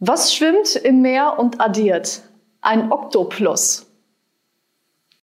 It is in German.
Was schwimmt im Meer und addiert? Ein Oktoplus.